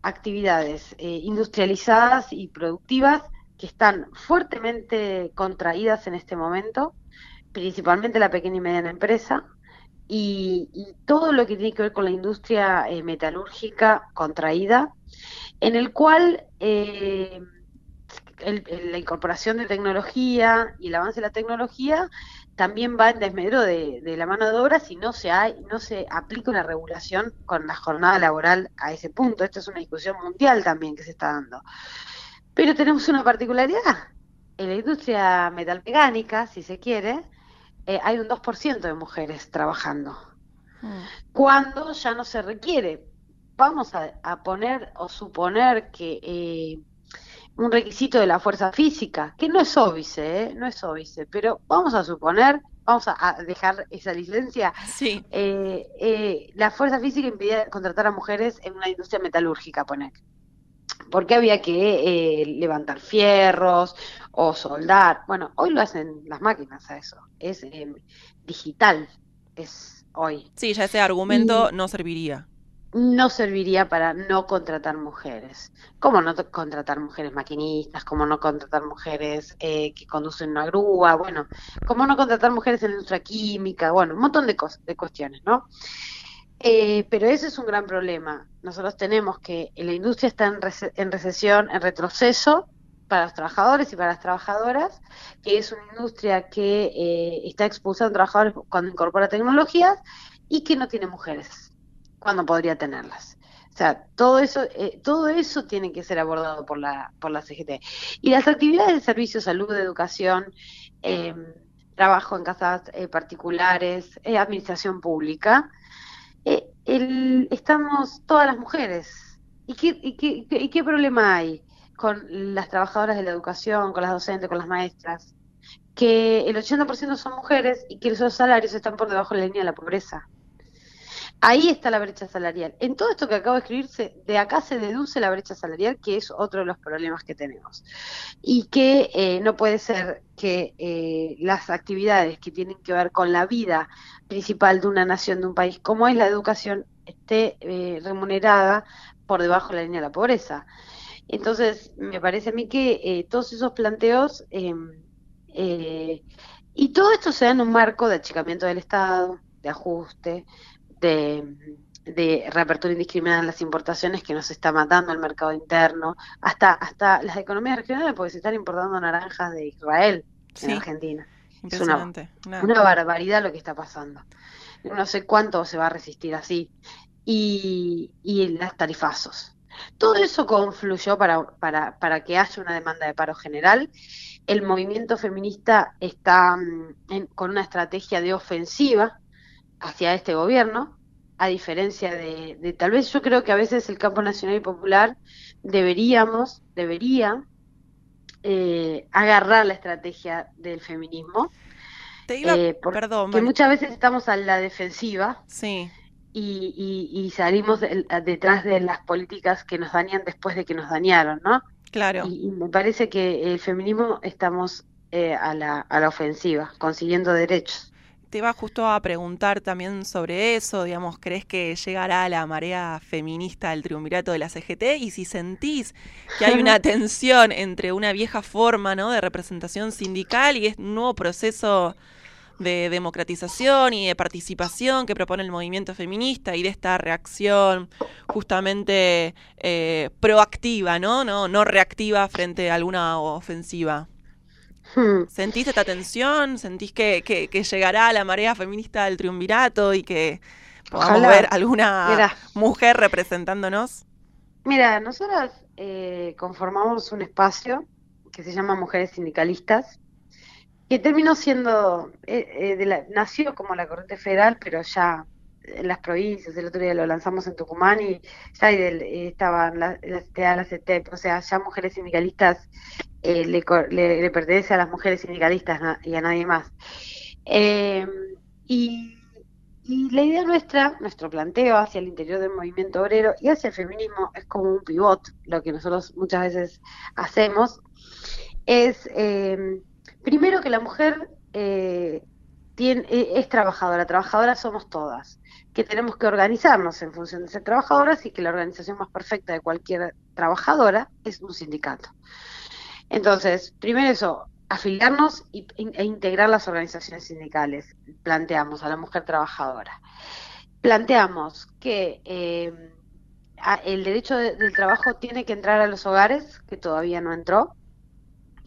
actividades eh, industrializadas y productivas que están fuertemente contraídas en este momento, principalmente la pequeña y mediana empresa, y, todo lo que tiene que ver con la industria eh, metalúrgica contraída, en el cual eh, el- la incorporación de tecnología y el avance de la tecnología también va en desmedro de, de la mano de obra si no se hay, no se aplica una regulación con la jornada laboral a ese punto. Esta es una discusión mundial también que se está dando. Pero tenemos una particularidad. En la industria metalmecánica, si se quiere, eh, hay un 2% de mujeres trabajando. Cuando ya no se requiere. Vamos a, a poner o suponer que eh, un requisito de la fuerza física, que no es óbice, ¿eh? no es óbice, pero vamos a suponer, vamos a, dejar esa licencia, Sí. eh, eh, la fuerza física impide contratar a mujeres en una industria metalúrgica, poner. Porque había que eh, levantar fierros o soldar. Bueno, hoy lo hacen las máquinas a eso. Es eh, digital, es hoy. Sí, ya ese argumento no serviría. No serviría para no contratar mujeres. ¿Cómo no contratar mujeres maquinistas? ¿Cómo no contratar mujeres eh, que conducen una grúa? Bueno, ¿cómo no contratar mujeres en la industria química? Bueno, un montón de, cos- de cuestiones, ¿no? Eh, pero ese es un gran problema. Nosotros tenemos que la industria está en, en recesión, en retroceso para los trabajadores y para las trabajadoras, que es una industria que eh, está expulsando trabajadores cuando incorpora tecnologías y que no tiene mujeres cuando podría tenerlas. O sea, todo eso, eh, todo eso tiene que ser abordado por la, por la CGT. Y las actividades de servicio, salud, educación, eh, trabajo en casas eh, particulares, eh, administración pública, eh, el- estamos todas las mujeres. ¿Y qué, y, qué, qué- y qué problema hay con las trabajadoras de la educación, con las docentes, con las maestras? Que el 80% son mujeres y que esos salarios están por debajo de la línea de la pobreza. Ahí está la brecha salarial. En todo esto que acabo de escribirse, de acá se deduce la brecha salarial, que es otro de los problemas que tenemos. Y que eh, no puede ser que eh, las actividades que tienen que ver con la vida principal de una nación, de un país, como es la educación, esté eh, remunerada por debajo de la línea de la pobreza. Entonces, me parece a mí que todos esos planteos, eh, y todo esto se da en un marco de achicamiento del Estado, de ajuste, de, de reapertura indiscriminada en las importaciones que nos está matando el mercado interno, hasta, hasta las economías regionales, porque se están importando naranjas de Israel Sí. en Argentina. Es. Una- una barbaridad lo que está pasando. No sé cuánto se va a resistir así. Y, y las tarifazos. Todo eso confluyó para, para, para que haya una demanda de paro general. El movimiento feminista está mm, en- con una estrategia de ofensiva hacia este gobierno, a diferencia de, de tal vez yo creo que a veces el campo nacional y popular deberíamos, debería eh, agarrar la estrategia del feminismo. Te iba- eh, perdón, que muchas veces estamos a la defensiva Sí. y, y- y salimos detrás de las políticas que nos dañan después de que nos dañaron, ¿no? Claro. Y, y me parece que el feminismo estamos eh, a la, a la ofensiva, consiguiendo derechos. Te iba justo a preguntar también sobre eso, digamos, ¿crees que llegará la marea feminista al triunvirato de la CGT? Y si sentís que hay una tensión entre una vieja forma ¿no? de representación sindical y este nuevo proceso de democratización y de participación que propone el movimiento feminista y de esta reacción justamente eh, proactiva, ¿no? ¿no? No reactiva frente a alguna ofensiva. Hmm. ¿Sentís esta tensión? ¿Sentís que, que, que llegará la marea feminista al triunvirato y que podamos Ojalá. ver alguna Mira. mujer representándonos? Mira, nosotras eh, conformamos un espacio que se llama Mujeres Sindicalistas, que terminó siendo, eh, eh, de la- nació como la corriente federal, pero ya en las provincias, el otro día lo lanzamos en Tucumán y ya del- eh, estaban la, la la CETEP, o sea, ya Mujeres Sindicalistas eh, le, le- le pertenece a las mujeres sindicalistas y a nadie más. Eh, y, y la idea nuestra, nuestro planteo hacia el interior del movimiento obrero y hacia el feminismo es como un pivot, lo que nosotros muchas veces hacemos, es eh, primero que la mujer eh, tiene, es trabajadora, trabajadoras somos todas, que tenemos que organizarnos en función de ser trabajadoras y que la organización más perfecta de cualquier trabajadora es un sindicato. Entonces, primero eso, afiliarnos e integrar las organizaciones sindicales, planteamos a la mujer trabajadora. Planteamos que eh, el derecho de- del trabajo tiene que entrar a los hogares, que todavía no entró,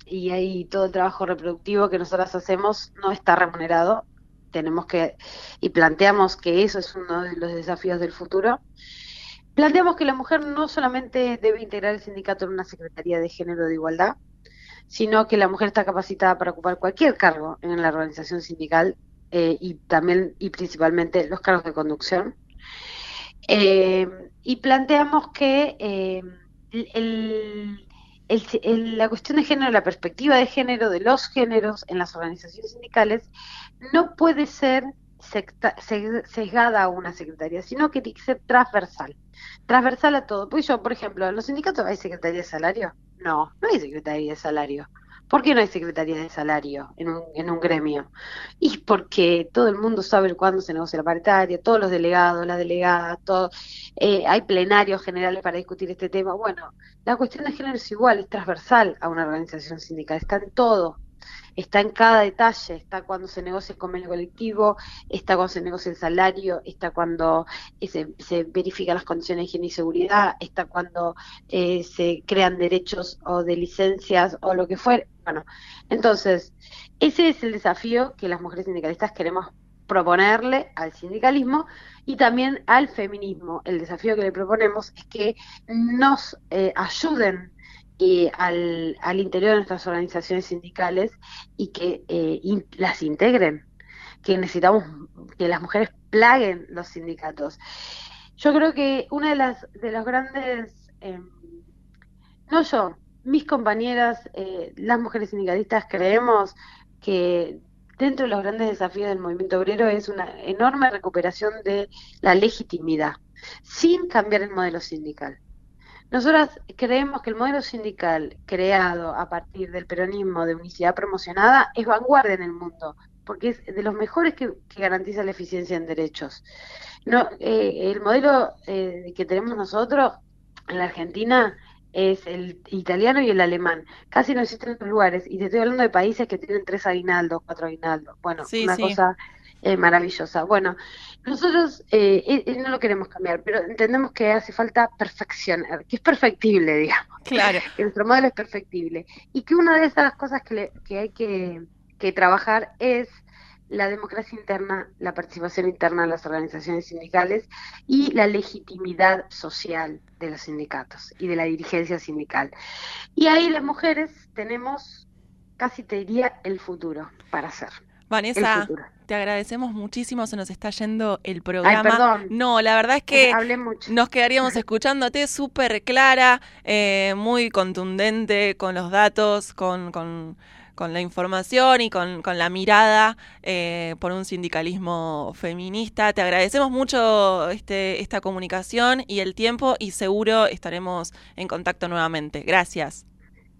y ahí todo el trabajo reproductivo que nosotras hacemos no está remunerado. Tenemos que, y planteamos que eso es uno de los desafíos del futuro. Planteamos que la mujer no solamente debe integrar el sindicato en una Secretaría de Género de Igualdad, sino que la mujer está capacitada para ocupar cualquier cargo en la organización sindical eh, y también y principalmente los cargos de conducción. Eh, y planteamos que eh, el- la cuestión de género, la perspectiva de género de los géneros en las organizaciones sindicales no puede ser secta- se- sesgada a una secretaría, sino que tiene que ser transversal, transversal a todo. Pues yo, por ejemplo, ¿en los sindicatos hay secretaría de salario? No, no hay secretaría de salario. ¿Por qué no hay secretaría de salario en un, en un gremio? Y porque todo el mundo sabe cuándo se negocia la paritaria, todos los delegados, las delegadas, todo, eh, hay plenarios generales para discutir este tema. Bueno, la cuestión de género es igual, es transversal a una organización sindical, está en todo, está en cada detalle, está cuando se negocia el convenio colectivo, está cuando se negocia el salario, está cuando eh, se, verifican las condiciones de higiene y seguridad, está cuando eh, se crean derechos o de licencias o lo que fuera. Bueno, entonces, ese es el desafío que las mujeres sindicalistas queremos proponerle al sindicalismo y también al feminismo. El desafío que le proponemos es que nos eh, ayuden eh, al, interior de nuestras organizaciones sindicales y que eh, las integren, que necesitamos que las mujeres plaguen los sindicatos. Yo creo que una de las de los grandes, eh, no yo, mis compañeras, eh, las mujeres sindicalistas creemos que dentro de los grandes desafíos del movimiento obrero es una enorme recuperación de la legitimidad, sin cambiar el modelo sindical. Nosotras creemos que el modelo sindical creado a partir del peronismo de unicidad promocionada es vanguardia en el mundo, porque es de los mejores que, que garantiza la eficiencia en derechos. No, eh, el modelo eh, que tenemos nosotros en la Argentina es el italiano y el alemán. Casi no existen en otros lugares. Y te estoy hablando de países que tienen tres aguinaldos, cuatro aguinaldos. Bueno, Sí, una sí. cosa eh, maravillosa. Bueno, nosotros eh, no lo queremos cambiar, pero entendemos que hace falta perfeccionar, que es perfectible, digamos. Claro. Que nuestro modelo es perfectible. Y que una de esas cosas que, le- que hay que, que trabajar es la democracia interna, la participación interna en las organizaciones sindicales y la legitimidad social de los sindicatos y de la dirigencia sindical. Y ahí las mujeres tenemos, casi te diría, el futuro para hacer. Vanessa, te agradecemos muchísimo, se nos está yendo el programa. perdón. No, la verdad es que Hablé mucho. nos quedaríamos escuchándote súper clara, eh, muy contundente con los datos, con, con- con la información y con, con la mirada eh, por un sindicalismo feminista. Te agradecemos mucho este, esta comunicación y el tiempo y seguro estaremos en contacto nuevamente. Gracias.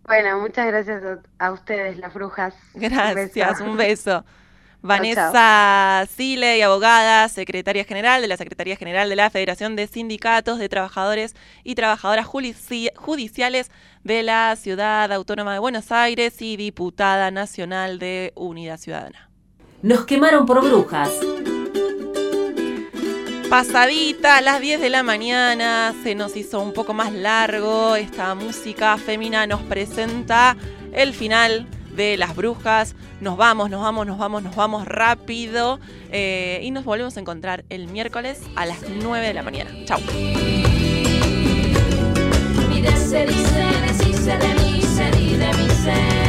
Bueno, muchas gracias a, a ustedes, las brujas. Un Gracias, beso. un beso. Vanessa Sile, abogada, secretaria general de la Secretaría General de la Federación de Sindicatos de Trabajadores y Trabajadoras Judici- Judiciales de la Ciudad Autónoma de Buenos Aires y diputada nacional de Unidad Ciudadana. Nos quemaron por brujas. Pasadita a las 10 de la mañana, se nos hizo un poco más largo. Esta música femina nos presenta el final de Las Brujas. Nos vamos, nos vamos, nos vamos, nos vamos rápido. eh, y nos volvemos a encontrar el miércoles a las 9 de la mañana. Se.